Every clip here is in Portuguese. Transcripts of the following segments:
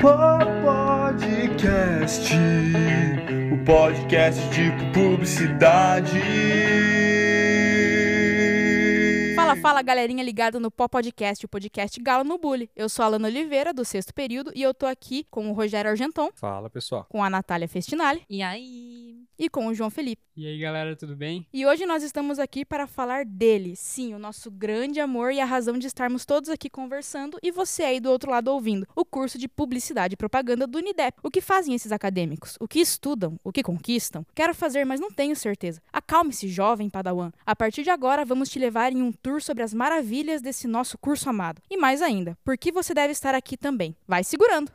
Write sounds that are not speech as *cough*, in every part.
Podcast, o podcast de publicidade. Fala, fala, galerinha ligada no Pó Podcast, o podcast Galo no Bully. Eu sou a Alana Oliveira, do sexto período, e eu tô aqui com o Rogério Argenton, Fala, pessoal. com a Natália Festinali E aí? e com o João Felipe. E aí, galera, tudo bem? E hoje nós estamos aqui para falar dele, sim, o nosso grande amor e a razão de estarmos todos aqui conversando e você aí do outro lado ouvindo, o curso de Publicidade e Propaganda do Unidep. O que fazem esses acadêmicos? O que estudam? O que conquistam? Quero fazer, mas não tenho certeza. Acalme-se, jovem padawan. A partir de agora, vamos te levar em um tour sobre as maravilhas desse nosso curso amado. E mais ainda, por que você deve estar aqui também? Vai segurando!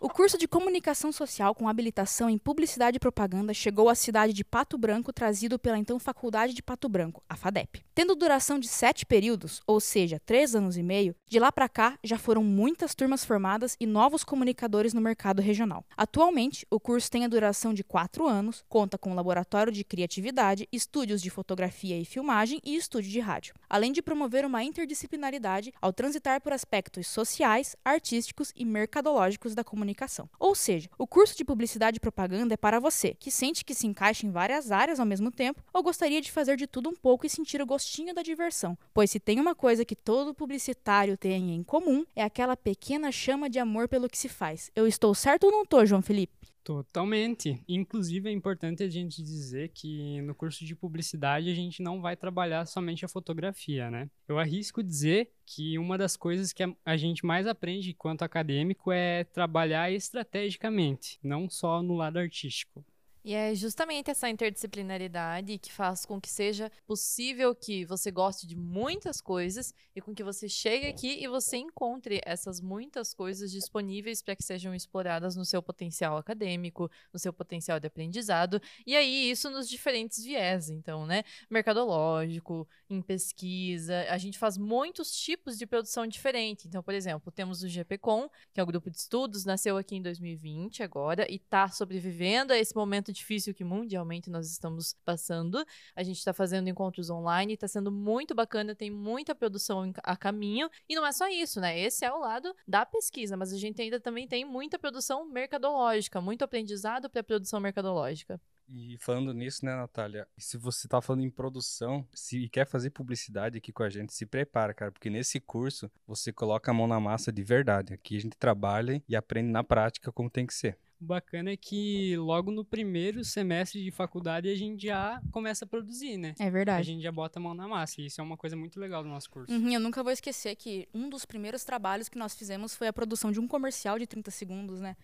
O curso de Comunicação Social com habilitação em Publicidade e Propaganda chegou à cidade de Pato Branco, trazido pela então Faculdade de Pato Branco, a FADEP. Tendo duração de sete períodos, ou seja, três anos e meio, de lá para cá já foram muitas turmas formadas e novos comunicadores no mercado regional. Atualmente, o curso tem a duração de quatro anos, conta com laboratório de criatividade, estúdios de fotografia e filmagem e estúdio de rádio, além de promover uma interdisciplinaridade ao transitar por aspectos sociais, artísticos e mercadológicos da comunicação. Ou seja, o curso de publicidade e propaganda é para você que sente que se encaixa em várias áreas ao mesmo tempo ou gostaria de fazer de tudo um pouco e sentir o gostinho da diversão. Pois se tem uma coisa que todo publicitário tem em comum, é aquela pequena chama de amor pelo que se faz. Eu estou certo ou não estou, João Felipe? Totalmente. Inclusive, é importante a gente dizer que no curso de publicidade a gente não vai trabalhar somente a fotografia, né? Eu arrisco dizer que uma das coisas que a- gente mais aprende enquanto acadêmico é trabalhar estrategicamente, não só no lado artístico. E é justamente essa interdisciplinaridade que faz com que seja possível que você goste de muitas coisas e com que você chegue aqui e você encontre essas muitas coisas disponíveis para que sejam exploradas no seu potencial acadêmico, no seu potencial de aprendizado, e aí isso nos diferentes viés, então, né? Mercadológico, em pesquisa, a gente faz muitos tipos de produção diferente. Então, por exemplo, temos o GPCom, que é o grupo de estudos, nasceu aqui em 2020 agora e está sobrevivendo a esse momento difícil que mundialmente nós estamos passando. A gente está fazendo encontros online, está sendo muito bacana, tem muita produção a caminho. E não é só isso, né? Esse é o lado da pesquisa, mas a gente ainda também tem muita produção mercadológica, muito aprendizado para produção mercadológica. E falando nisso, né, Natália? Se você tá falando em produção se e quer fazer publicidade aqui com a gente, se prepara, cara, porque nesse curso você coloca a mão na massa de verdade. Aqui a gente trabalha e aprende na prática como tem que ser. O bacana é que logo no primeiro semestre de faculdade a gente já começa a produzir, né? É A verdade. gente já bota a mão na massa, e isso é uma coisa muito legal do nosso curso. Uhum, eu nunca vou esquecer que um dos primeiros trabalhos que nós fizemos foi a produção de um comercial de 30 segundos, né?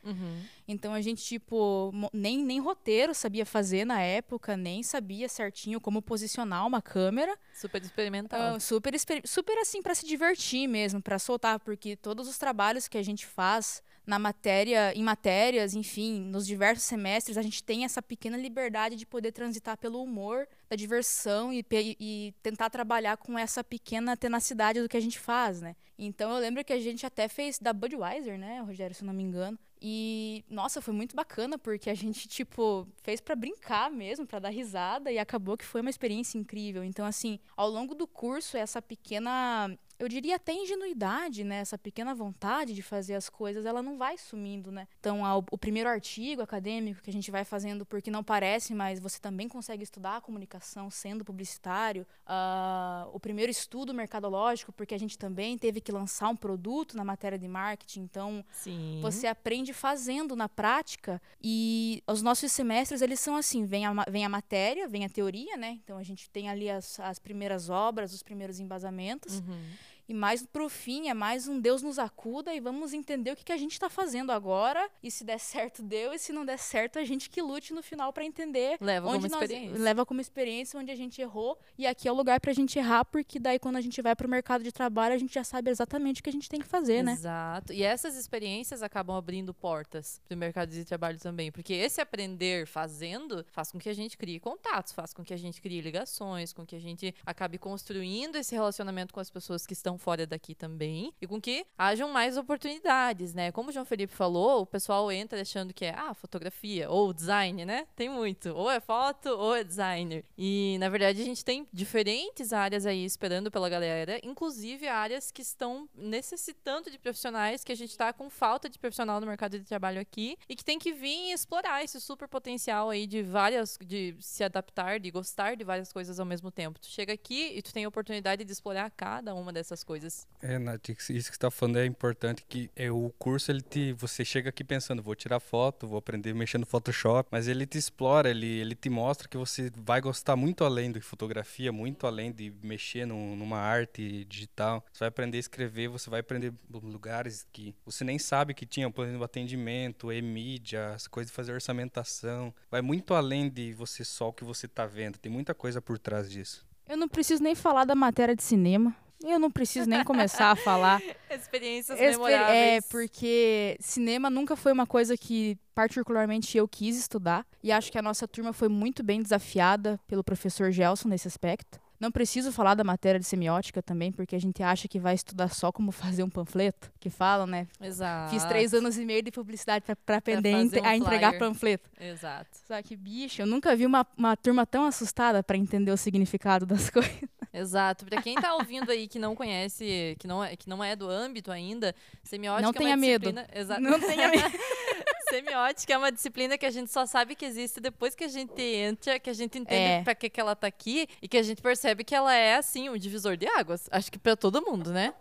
Então a gente, tipo, nem, nem roteiro sabia fazer na época, nem sabia certinho como posicionar uma câmera. Super experimental. Ah, super, super assim, para se divertir mesmo, para soltar, porque todos os trabalhos que a gente faz na matéria, em matérias, enfim, nos diversos semestres, a gente tem essa pequena liberdade de poder transitar pelo humor, da diversão e, e tentar trabalhar com essa pequena tenacidade do que a gente faz, né? Então eu lembro que a gente até fez da Budweiser, né, Rogério, se eu não me engano. E, nossa, foi muito bacana, porque a gente, tipo, fez pra brincar mesmo, pra dar risada, e acabou que foi uma experiência incrível. Então, assim, ao longo do curso, essa pequena, eu diria até ingenuidade, né? Essa pequena vontade de fazer as coisas, ela não vai sumindo, né? Então, ao- o primeiro artigo acadêmico que a gente vai fazendo porque não parece, mas você também consegue estudar a comunicação sendo publicitário. Ah, o primeiro estudo mercadológico, porque a gente também teve que lançar um produto na matéria de marketing. Então, Sim. você aprende fazendo na prática e os nossos semestres eles são assim vem a, vem a matéria vem a teoria né então a gente tem ali as, as primeiras obras os primeiros embasamentos Uhum. E mais pro fim é mais um Deus nos acuda e vamos entender o que, que a gente está fazendo agora e se der certo deu e se não der certo a gente que lute no final para entender Leva onde como nós experiência. leva como experiência onde a gente errou e aqui é o lugar pra gente errar porque daí quando a gente vai pro mercado de trabalho a gente já sabe exatamente o que a gente tem que fazer né Exato. E essas experiências acabam abrindo portas para o mercado de trabalho também. Porque esse aprender fazendo faz com que a gente crie contatos, faz com que a gente crie ligações, com que a gente acabe construindo esse relacionamento com as pessoas que estão fora daqui também e com que hajam mais oportunidades, né? Como o João Felipe falou, o pessoal entra achando que é ah, fotografia ou design, né? Tem muito, ou é foto ou é designer. E na verdade a gente tem diferentes áreas aí esperando pela galera, inclusive áreas que estão necessitando de profissionais que a gente está com falta de profissional no mercado de trabalho aqui e que tem que vir explorar esse super potencial aí de várias de se adaptar, de gostar de várias coisas ao mesmo tempo. Tu chega aqui e tu tem a oportunidade de explorar cada uma dessas coisas. É, Nath, isso que você tá falando é importante que é o curso ele te você chega aqui pensando, vou tirar foto, vou aprender mexendo no Photoshop, mas ele te explora, ele ele te mostra que você vai gostar muito além de fotografia, muito além de mexer num, numa arte digital. Você vai aprender a escrever, você vai aprender lugares que você nem sabe que tinha, por exemplo, atendimento, e-mídia, as coisas de fazer orçamentação. Vai muito além de você só o que você está vendo. Tem muita coisa por trás disso. Eu não preciso nem falar da matéria de cinema. Eu não preciso nem começar a falar. *laughs* Experiências Exper- memoráveis. É, porque cinema nunca foi uma coisa que particularmente eu quis estudar. E acho que a nossa turma foi muito bem desafiada pelo professor Gelson nesse aspecto. Não preciso falar da matéria de semiótica também, porque a gente acha que vai estudar só como fazer um panfleto, que falam, né? Exato. Fiz três anos e meio de publicidade pra- pra aprender um a entregar flyer. panfleto. Exato. Só que, bicho, eu nunca vi uma, uma turma tão assustada pra entender o significado das *laughs* coisas. Exato. Pra quem tá ouvindo aí que não conhece, que não é, que não é do âmbito ainda, semiótica Não é uma tenha medo. disciplina... Exato. Não tenha *laughs* medo. Semiótica é uma disciplina que a gente só sabe que existe depois que a gente entra, que a gente entende É. pra que, que ela tá aqui e que a gente percebe que ela é, assim, um divisor de águas. Acho que pra todo mundo, né?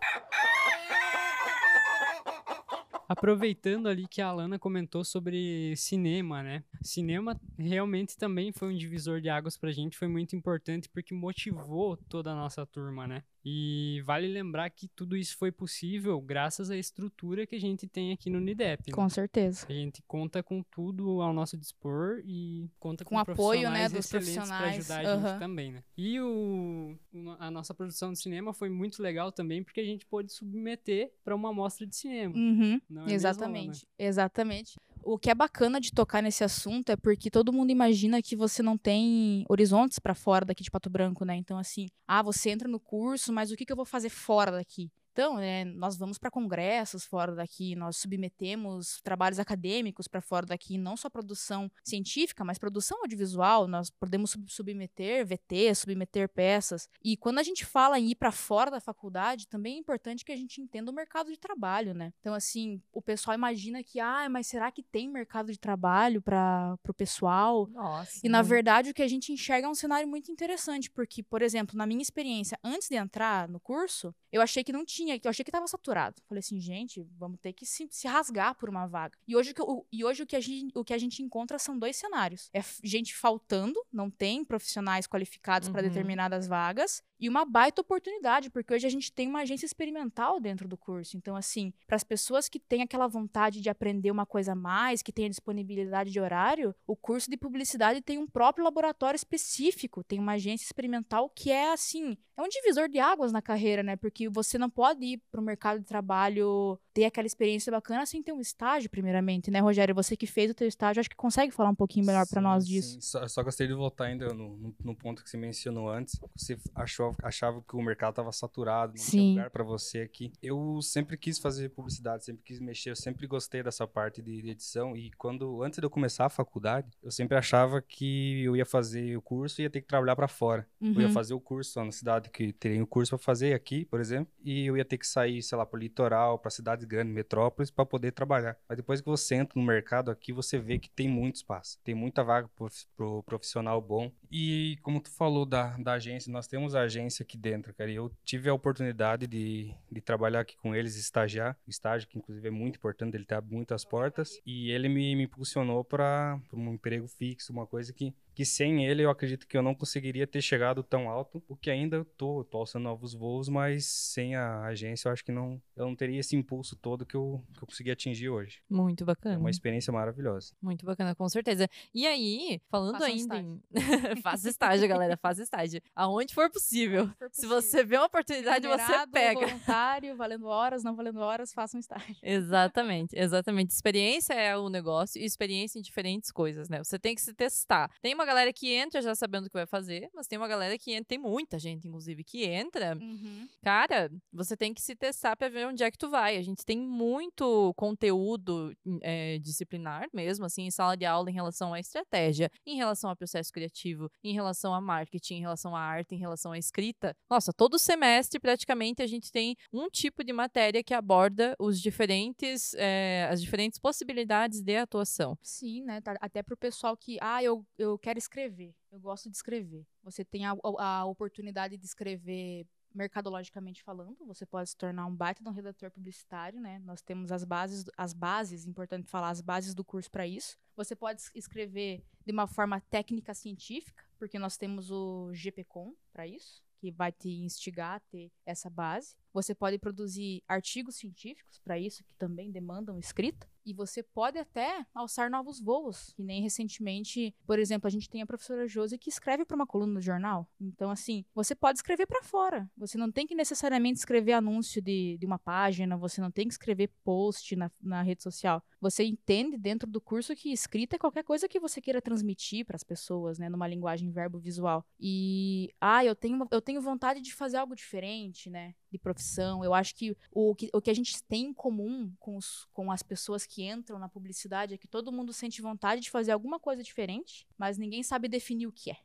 Aproveitando ali que a Alana comentou sobre cinema, né? Cinema realmente também foi um divisor de águas pra gente, foi muito importante porque motivou toda a nossa turma, né? E vale lembrar que tudo isso foi possível graças à estrutura que a gente tem aqui no Unidep. né? Com certeza. A gente conta com tudo ao nosso dispor e conta com, Com apoio, né, profissionais dos profissionais, para ajudar a gente também, né? E o, a nossa produção de cinema foi muito legal também porque a gente pôde submeter para uma amostra de cinema. Uhum. Não é mesmo, Exatamente, exatamente. O que é bacana de tocar nesse assunto é porque todo mundo imagina que você não tem horizontes pra fora daqui de Pato Branco, né? Então, assim, ah, você entra no curso, mas o que, que eu vou fazer fora daqui? Então, né, nós vamos para congressos fora daqui, nós submetemos trabalhos acadêmicos para fora daqui, não só produção científica, mas produção audiovisual. Nós podemos sub- submeter VT, submeter peças. E quando a gente fala em ir para fora da faculdade, também é importante que a gente entenda o mercado de trabalho, né? Então, assim, o pessoal imagina que, ah, mas será que tem mercado de trabalho para o pessoal? Nossa. E na muito. verdade o que a gente enxerga é um cenário muito interessante, porque, por exemplo, na minha experiência, antes de entrar no curso, eu achei que não tinha, que eu achei que estava saturado. Falei assim, gente, vamos ter que se, se rasgar por uma vaga. E hoje, o e hoje o, que a gente, o que a gente encontra são dois cenários. É gente faltando, não tem profissionais qualificados para Uhum. determinadas vagas, e uma baita oportunidade, porque hoje a gente tem uma agência experimental dentro do curso. Então, assim, para as pessoas que têm aquela vontade de aprender uma coisa a mais, que têm a disponibilidade de horário, o curso de publicidade tem um próprio laboratório específico, tem uma agência experimental que é assim, é um divisor de águas na carreira, né? Porque você não pode ir para o mercado de trabalho ter aquela experiência bacana sem ter um estágio, primeiramente, né, Rogério? Você que fez o teu estágio, acho que consegue falar um pouquinho melhor para Sim, nós sim. disso. Só, só gostaria de voltar ainda no, no, no ponto que você mencionou antes. Você achou, achava que o mercado estava saturado, não Sim. tinha lugar para você aqui. Eu sempre quis fazer publicidade, sempre quis mexer, eu sempre gostei dessa parte de, de edição. E quando antes de eu começar a faculdade, eu sempre achava que eu ia fazer o curso e ia ter que trabalhar para fora. Eu ia Uhum. fazer o curso na cidade que teria o curso para fazer aqui, por exemplo, e eu ia ter que sair, sei lá, para o litoral, para cidades grandes, metrópoles, para poder trabalhar. Mas depois que você entra no mercado aqui, você vê que tem muito espaço, tem muita vaga pro, pro profissional bom. E como tu falou da, da agência, nós temos a agência aqui dentro, cara. E eu tive a oportunidade de, de trabalhar aqui com eles, estagiar, estágio que inclusive é muito importante, ele abre muitas portas. E ele me, me impulsionou para um emprego fixo, uma coisa que que sem ele eu acredito que eu não conseguiria ter chegado tão alto, o que ainda eu tô, tô alçando novos voos, mas sem a agência eu acho que não, eu não teria esse impulso todo que eu, que eu consegui atingir hoje. Muito É bacana. uma experiência maravilhosa. Muito bacana, com certeza. E aí, falando Faça um ainda em... *laughs* faça estágio, galera, faça estágio. Aonde for possível. For Se possível. você vê uma oportunidade, você pega. voluntário, valendo horas, não valendo horas, faça um estágio. Exatamente, exatamente. Experiência é o negócio e experiência em diferentes coisas, né? Você tem que se testar. Tem uma galera que entra já sabendo o que vai fazer, mas tem uma galera que entra, tem muita gente, inclusive, que entra Uhum. Cara, você tem que se testar pra ver onde é que tu vai. A gente tem muito conteúdo é, disciplinar mesmo, assim, em sala de aula em relação à estratégia, em relação ao processo criativo, em relação a marketing, em relação à arte, em relação à escrita. Nossa, todo semestre praticamente a gente tem um tipo de matéria que aborda os diferentes, é, as diferentes possibilidades de atuação. Sim, né? tá- Até pro pessoal que, ah, eu, eu quero escrever, eu gosto de escrever. Você tem a, a oportunidade de escrever mercadologicamente falando, você pode se tornar um baita de um redator publicitário, né? Nós temos as bases, as bases, importante falar, as bases do curso para isso. Você pode es- escrever de uma forma técnica científica, porque nós temos o GPCom para isso, que vai te instigar a ter essa base. Você pode produzir artigos científicos para isso, que também demandam escrita. E você pode até alçar novos voos, que nem recentemente, por exemplo, a gente tem a professora Josi que escreve para uma coluna no jornal. Então, assim, você pode escrever para fora. Você não tem que necessariamente escrever anúncio de, de uma página, você não tem que escrever post na, na rede social. Você entende dentro do curso que escrita é qualquer coisa que você queira transmitir para as pessoas, né, numa linguagem verbo-visual. E, ah, eu tenho, eu tenho vontade de fazer algo diferente, né, de profissão. Eu acho que o que, o que a gente tem em comum com, os, com as pessoas que entram na publicidade é que todo mundo sente vontade de fazer alguma coisa diferente, mas ninguém sabe definir o que é.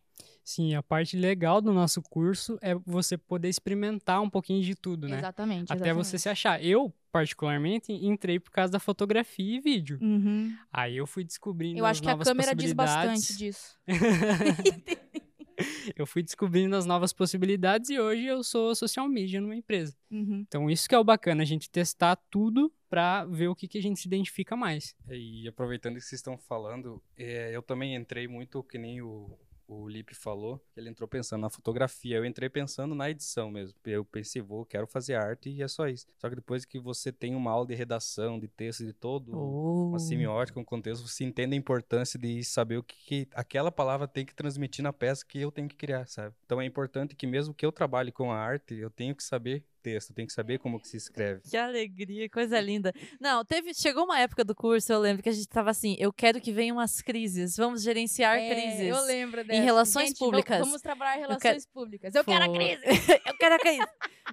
Sim, a parte legal do nosso curso é você poder experimentar um pouquinho de tudo, né? Exatamente. Até você se achar. Eu, particularmente, entrei por causa da fotografia e vídeo. Uhum. Aí eu fui descobrindo Eu acho que a câmera diz bastante disso. *laughs* *laughs* *laughs* eu fui descobrindo as novas possibilidades e hoje eu sou social media numa empresa. Uhum. Então isso que é o bacana, a gente testar tudo pra ver o que, que a gente se identifica mais. E aproveitando que vocês estão falando, é, eu também entrei muito que nem o, o Lipe falou, que ele entrou pensando na fotografia. Eu entrei pensando na edição mesmo. Eu pensei, vou, quero fazer arte e é só isso. Só que depois que você tem uma aula de redação, de texto, de todo Oh. uma semiótica, um contexto, você entende a importância de saber o que, que aquela palavra tem que transmitir na peça que eu tenho que criar, sabe? Então é importante que mesmo que eu trabalhe com a arte, eu tenho que saber texto, tenho que saber como que se escreve. Que alegria, coisa linda. Não, teve, chegou uma época do curso, eu lembro que a gente tava assim, eu quero que venham umas crises, vamos gerenciar É, crises. eu lembro dessa. relações Gente, públicas. Vamos trabalhar em Eu relações públicas. Eu quero a crise. *laughs* eu quero a crise.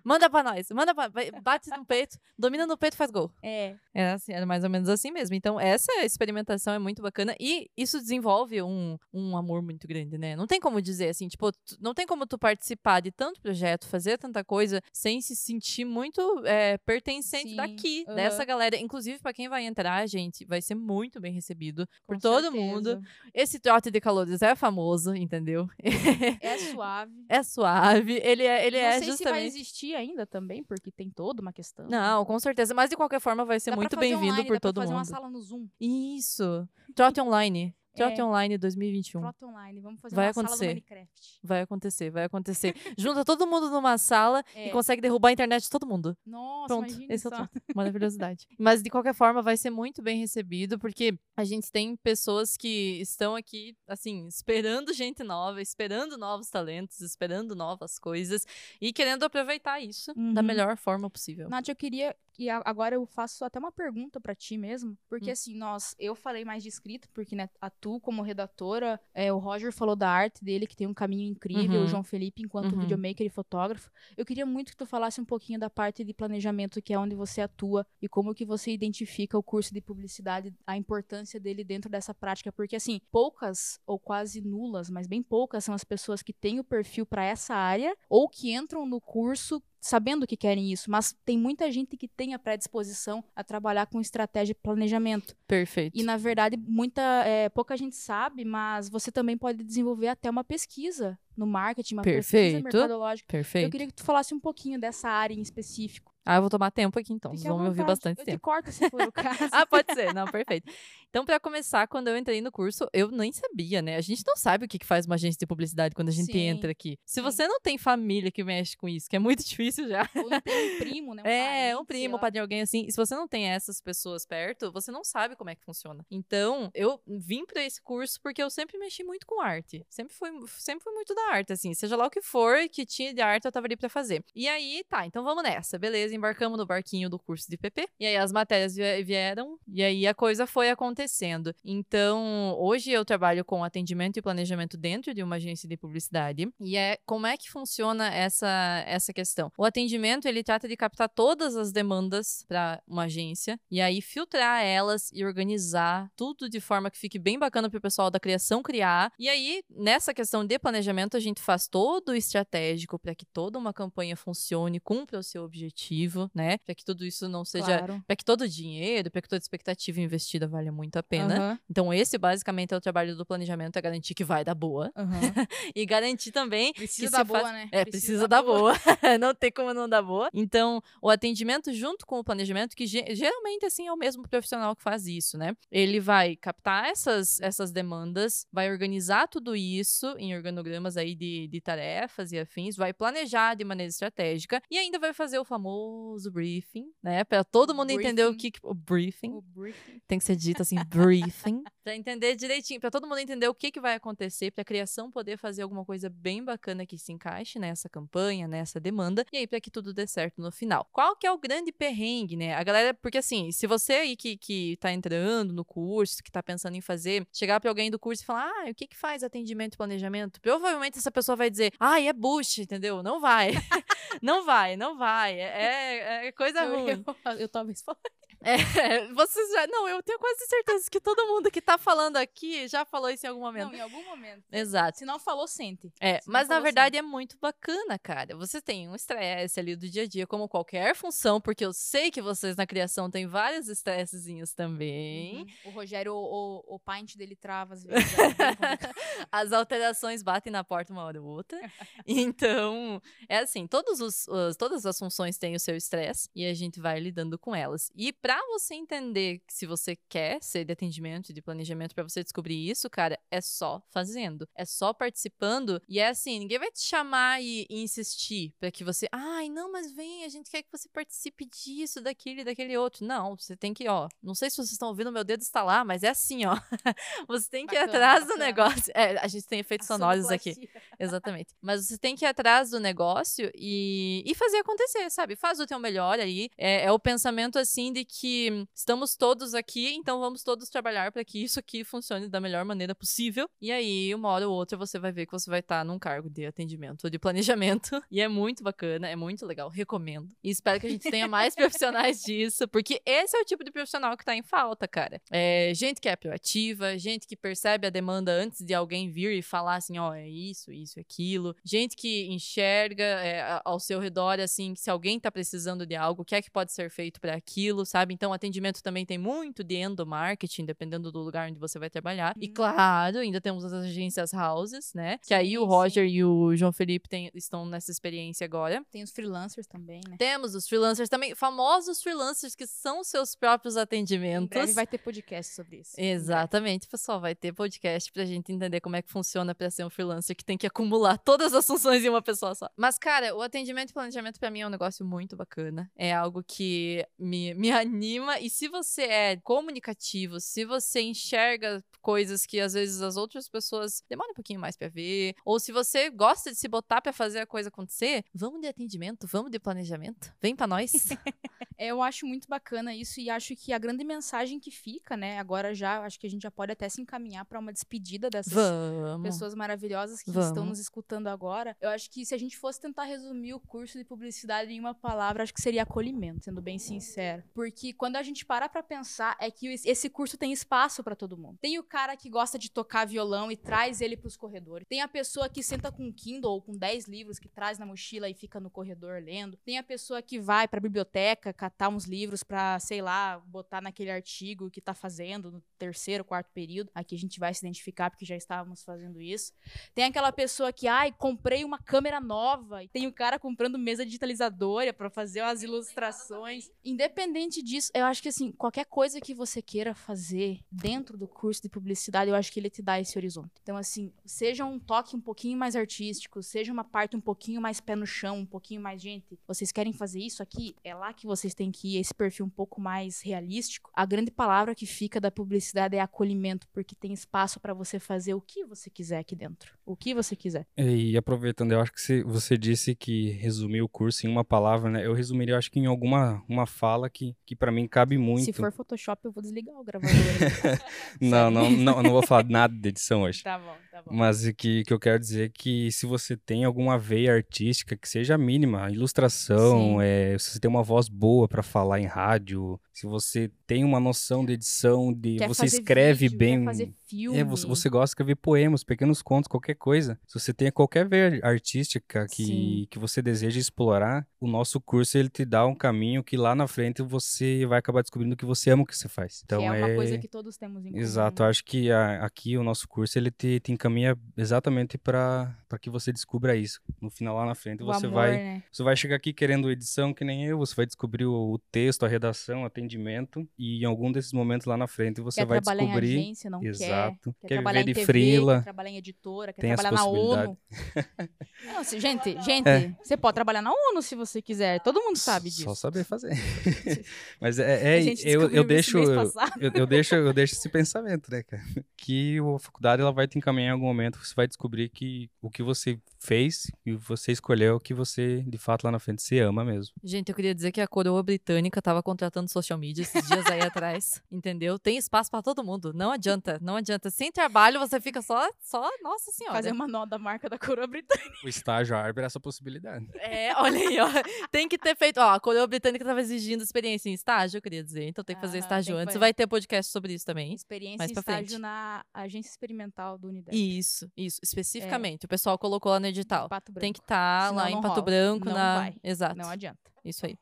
Manda pra nós, manda pra, bate no peito, domina no peito, faz gol. É. Era, assim, era mais ou menos assim mesmo. Então, essa experimentação é muito bacana e isso desenvolve um, um amor muito grande, né? Não tem como dizer assim, tipo, não tem como tu participar de tanto projeto, fazer tanta coisa sem se sentir muito é, pertencente Sim, daqui, dessa galera. Inclusive, pra quem vai entrar, gente, vai ser muito bem recebido por com todo certeza. mundo. Esse trote de calores é famoso, entendeu? *laughs* É suave. É suave, ele é, ele não é sei se vai justamente. existir ainda também, porque tem toda uma questão. Não, com certeza. Mas de qualquer forma vai ser Dá pra muito fazer bem-vindo por dá pra todo fazer mundo. uma sala no Zoom. Isso. Trote online. Trote É. online 2021. Frota online. Vamos fazer Vai uma sala acontecer. no Minecraft. Vai acontecer, vai acontecer. *laughs* Junta todo mundo numa sala É. e consegue derrubar a internet de todo mundo. Nossa, Pronto, esse é só. o trote. *laughs* Maravilhosidade. Mas de qualquer forma vai ser muito bem recebido, porque a gente tem pessoas que estão aqui, assim, esperando gente nova, esperando novos talentos, esperando novas coisas e querendo aproveitar isso da Uhum. melhor forma possível. Nath, eu queria. E a- agora eu faço até uma pergunta pra ti mesmo. Porque, Hum. assim, nós. Eu falei mais de escrita, porque, né, a tu, como redatora, é, o Roger falou da arte dele, que tem um caminho incrível, Uhum. o João Felipe, enquanto Uhum. videomaker e fotógrafo. Eu queria muito que tu falasse um pouquinho da parte de planejamento, que é onde você atua, e como que você identifica o curso de publicidade, a importância dele dentro dessa prática. Porque, assim, poucas, ou quase nulas, mas bem poucas, são as pessoas que têm o perfil pra essa área, ou que entram no curso sabendo que querem isso, mas tem muita gente que tem a predisposição a trabalhar com estratégia e planejamento. Perfeito. E na verdade, muita, é, pouca gente sabe, mas você também pode desenvolver até uma pesquisa no marketing, uma pesquisa Perfeito. mercadológica. Eu Perfeito. queria que tu falasse um pouquinho dessa área em específico. Ah, eu vou tomar tempo aqui então. Fique Vocês vão me ouvir bastante eu tempo. te corto se for o *laughs* caso. Ah, pode ser. Não, perfeito. Então, pra começar, quando eu entrei no curso, eu nem sabia, né? A gente não sabe o que faz uma agência de publicidade quando a gente Sim, entra aqui. Se sim. você não tem família que mexe com isso, que é muito *laughs* difícil já. Ou não tem um primo, né? Um é, parente, um primo, padrinho, alguém assim. E se você não tem essas pessoas perto, você não sabe como é que funciona. Então, eu vim pra esse curso porque eu sempre mexi muito com arte. Sempre fui, sempre fui muito da arte, assim. Seja lá o que for que tinha de arte, eu tava ali pra fazer. E aí, tá, então vamos nessa. Beleza, embarcamos no barquinho do curso de PP. E aí as matérias vie- vieram. E aí a coisa foi acontecendo. Então, hoje eu trabalho com atendimento e planejamento dentro de uma agência de publicidade. E é como é que funciona essa, essa questão? O atendimento, ele trata de captar todas as demandas para uma agência e aí filtrar elas e organizar tudo de forma que fique bem bacana para o pessoal da criação criar. E aí, nessa questão de planejamento, a gente faz todo o estratégico para que toda uma campanha funcione, cumpra o seu objetivo, né? Para que tudo isso não seja Claro. para que todo o dinheiro, para que toda expectativa investida valha muito a pena. Aham, Então, esse basicamente é o trabalho do planejamento, é garantir que vai dar boa. aham. *laughs* E garantir também Precisa que dar boa, faz- né? É, precisa, dar boa. *laughs* não tem como não dar boa. Então, o atendimento junto com o planejamento, que ge- geralmente, assim, é o mesmo profissional que faz isso, né? Ele vai captar essas, essas demandas, vai organizar tudo isso em organogramas aí de, de tarefas e afins, vai planejar de maneira estratégica e ainda vai fazer o famoso briefing, né? Pra todo mundo entender o Briefing. que... que- O briefing. O briefing. Tem que ser dito assim, briefing. Pra entender direitinho, pra todo mundo entender o que, que vai acontecer, pra criação poder fazer alguma coisa bem bacana que se encaixe nessa campanha, nessa demanda, e aí pra que tudo dê certo no final. Qual que é o grande perrengue, né? A galera, porque assim, se você aí que, que tá entrando no curso, que tá pensando em fazer, chegar pra alguém do curso e falar, ah, o que que faz atendimento e planejamento? Provavelmente essa pessoa vai dizer, ah, é bullshit, entendeu? Não vai. *laughs* não vai, não vai. É, é- é coisa Eu, ruim. eu, eu talvez falasse. É, *laughs* vocês já. Não, eu tenho quase certeza que todo mundo que tá falando aqui já falou isso em algum momento. Não, em algum momento. Exato. Se não falou, sente. É, Se mas na falou, verdade é muito bacana, cara. Você tem um estresse ali do dia a dia, como qualquer função, porque eu sei que vocês na criação têm vários estressezinhos também. Uhum. O Rogério, o, o, o pint dele trava às vezes. *laughs* é complicado. *laughs* As alterações batem na porta uma hora ou outra. Então, é assim, todos os, os- todas as funções têm o seu estresse e a gente vai lidando com elas. E pra você entender que se você quer ser de atendimento, de planejamento, pra você descobrir isso, cara, é só fazendo. É só participando. E é assim, ninguém vai te chamar e, e insistir pra que você, ai, não, mas vem, a gente quer que você participe disso, daquele, daquele outro. Não, você tem que, ó, não sei se vocês estão ouvindo meu dedo estalar, mas é assim, ó. *laughs* Você tem que ir Bacana, atrás do bacana. negócio. É, a gente tem efeitos sonoros aqui. *laughs* Exatamente. Mas você tem que ir atrás do negócio e, e fazer acontecer, sabe? Faz o teu melhor aí. É, é o pensamento assim de que hum, estamos todos aqui, então vamos todos trabalhar para que isso aqui funcione da melhor maneira possível. E aí, uma hora ou outra, você vai ver que você vai estar num cargo de atendimento ou de planejamento. *laughs* E é muito bacana, é muito legal. Recomendo. E espero que a gente tenha mais *laughs* profissionais disso, porque esse é o tipo de profissional que tá em falta, cara. É gente que é proativa, gente que percebe a demanda antes de alguém vir e falar assim, ó, é isso, isso, aquilo. Gente que enxerga é, ao seu redor, assim, que se alguém tá precisando de algo, o que é que pode ser feito para aquilo, sabe? Então, atendimento também tem muito de endomarketing, dependendo do lugar onde você vai trabalhar. E Hum. claro, ainda temos as agências houses, né? Que aí o Sim, Roger e o João Felipe têm- estão nessa experiência agora. Tem os freelancers também, né? Temos os freelancers também, famosos freelancers que são seus próprios Em atendimentos. breve vai ter podcast sobre isso. Em. Exatamente, pessoal. Vai ter podcast pra gente entender como é que funciona pra ser um freelancer que tem que acumular *laughs* todas as funções em uma pessoa só. Mas, cara, o atendimento e planejamento pra mim é um negócio muito bacana. É algo que me, me anima. E se você é comunicativo, se você enxerga coisas que às vezes as outras pessoas demoram um pouquinho mais pra ver, ou se você gosta de se botar pra fazer a coisa acontecer, vamos de atendimento, vamos de planejamento. Vem pra nós. *laughs* É, Eu acho muito bacana isso e acho que a grande mensagem que fica, né? Agora já, acho que a gente já pode até se encaminhar para uma despedida dessas vamos. pessoas maravilhosas que Vamos. estão nos escutando agora. Eu acho que se a gente fosse tentar resumir o curso de publicidade em uma palavra, acho que seria acolhimento, sendo bem sincero. Porque que quando a gente para pra pensar, é que es- esse curso tem espaço pra todo mundo. Tem o cara que gosta de tocar violão e traz ele pros corredores. Tem a pessoa que senta com um Kindle ou com 10 livros que traz na mochila e fica no corredor lendo. Tem a pessoa que vai pra biblioteca catar uns livros pra, sei lá, botar naquele artigo que tá fazendo terceiro, quarto período. Aqui a gente vai se identificar porque já estávamos fazendo isso. Tem aquela pessoa que, ai, comprei uma câmera nova. E tem o cara comprando mesa digitalizadora pra fazer umas ilustrações. Independente disso, eu acho que assim, qualquer coisa que você queira fazer dentro do curso de publicidade, eu acho que ele te dá esse horizonte. Então, assim, seja um toque um pouquinho mais artístico, seja uma parte um pouquinho mais pé no chão, um pouquinho mais, gente, vocês querem fazer isso aqui? É lá que vocês têm que ir, esse perfil um pouco mais realístico. A grande palavra que fica da publicidade é acolhimento, porque tem espaço pra você fazer o que você quiser aqui dentro. O que você quiser. E aproveitando, eu acho que você disse que resumiu o curso em uma palavra, né? Eu resumiria, eu acho que em alguma uma fala que, que para mim cabe muito. Se for Photoshop, eu vou desligar o gravador. *laughs* Não, não, não, não vou falar nada de edição hoje. tá bom, tá bom. Mas o que, que eu quero dizer é que se você tem alguma veia artística, que seja mínima, ilustração, Sim. é, se você tem uma voz boa para falar em rádio, se você tem uma noção de edição, de Quer você escreve vídeo, bem. Quer fazer filme. É, você, você gosta de escrever poemas, pequenos contos, qualquer coisa. Se você tem qualquer veia artística que, Sim. que você deseja explorar, o nosso curso ele te dá um caminho que lá na frente você vai acabar descobrindo que você ama o que você faz. Então que é uma é coisa que todos temos em comum. Exato, eu acho que a- aqui o nosso curso ele te, te encaminha exatamente para que você descubra isso. No final lá na frente O você amor, vai né? você vai chegar aqui querendo edição que nem eu, você vai descobrir o, o texto, a redação, o atendimento e em algum desses momentos lá na frente você quer vai trabalhar descobrir em agência, não Exato. quer. Quer trabalhar viver em de TV, freela. quer trabalhar em editora, quer trabalhar na. ONU. *laughs* Não, se- gente, *laughs* gente, É. você pode trabalhar na ONU se você quiser. Todo mundo sabe disso. Só saber fazer. *laughs* Mas é, é- eu, eu deixo eu, eu deixo eu deixo esse pensamento, né, cara? Que a faculdade ela vai te encaminhar em algum momento, você vai descobrir que o que você fez e você escolheu é o que você de fato lá na frente se ama mesmo. Gente, eu queria dizer que a coroa britânica tava contratando social media esses dias aí *laughs* atrás, entendeu? Tem espaço pra todo mundo, não adianta, não adianta. Sem trabalho você fica só, só, nossa senhora. Fazer uma nó da marca da coroa britânica. O estágio abre essa possibilidade. É, olha aí, ó. Tem que ter feito, ó, a coroa britânica tava exigindo experiência em estágio, eu queria dizer. Então tem que fazer Aham, estágio antes. fazer. Vai ter podcast sobre isso também. Experiência em estágio frente. na agência experimental do Unidep. Isso, isso, especificamente. O pessoal colocou lá no edital. Tem que estar Senão lá em Pato rola. Branco, Não na. vai. Exato. Não adianta. Isso aí.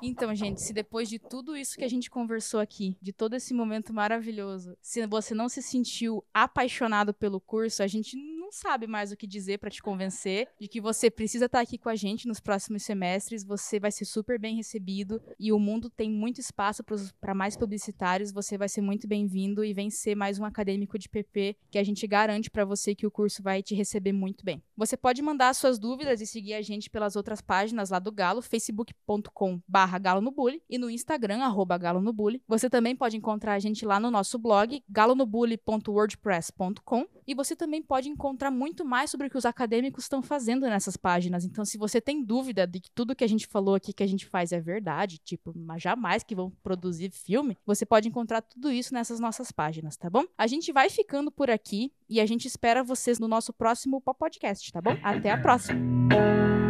Então, gente, se depois de tudo isso que a gente conversou aqui, de todo esse momento maravilhoso, se você não se sentiu apaixonado pelo curso, a gente não sabe mais o que dizer pra te convencer de que você precisa estar aqui com a gente nos próximos semestres, você vai ser super bem recebido e o mundo tem muito espaço para mais publicitários, você vai ser muito bem-vindo e vem ser mais um acadêmico de PP que a gente garante pra você que o curso vai te receber muito bem. Você pode mandar suas dúvidas e seguir a gente pelas outras páginas lá do Galo, facebook.com barra e no Instagram, arroba. Você também pode encontrar a gente lá no nosso blog, galonobully.wordpress.com e você também pode encontrar muito mais sobre o que os acadêmicos estão fazendo nessas páginas. Então, se você tem dúvida de que tudo que a gente falou aqui que a gente faz é verdade, tipo, mas jamais que vão produzir filme, você pode encontrar tudo isso nessas nossas páginas, tá bom? A gente vai ficando por aqui e a gente espera vocês no nosso próximo podcast, tá bom? Até a próxima!